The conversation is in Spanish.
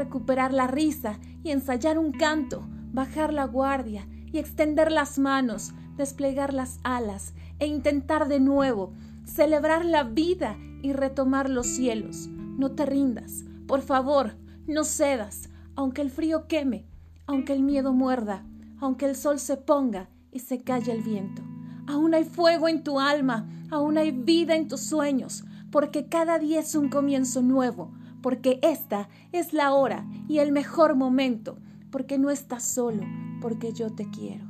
recuperar la risa y ensayar un canto, bajar la guardia y extender las manos, desplegar las alas e intentar de nuevo, celebrar la vida y retomar los cielos. No te rindas, por favor, no cedas, aunque el frío queme, aunque el miedo muerda, aunque el sol se ponga y se calle el viento. Aún hay fuego en tu alma, aún hay vida en tus sueños, porque cada día es un comienzo nuevo, porque esta es la hora y el mejor momento, porque no estás solo, porque yo te quiero.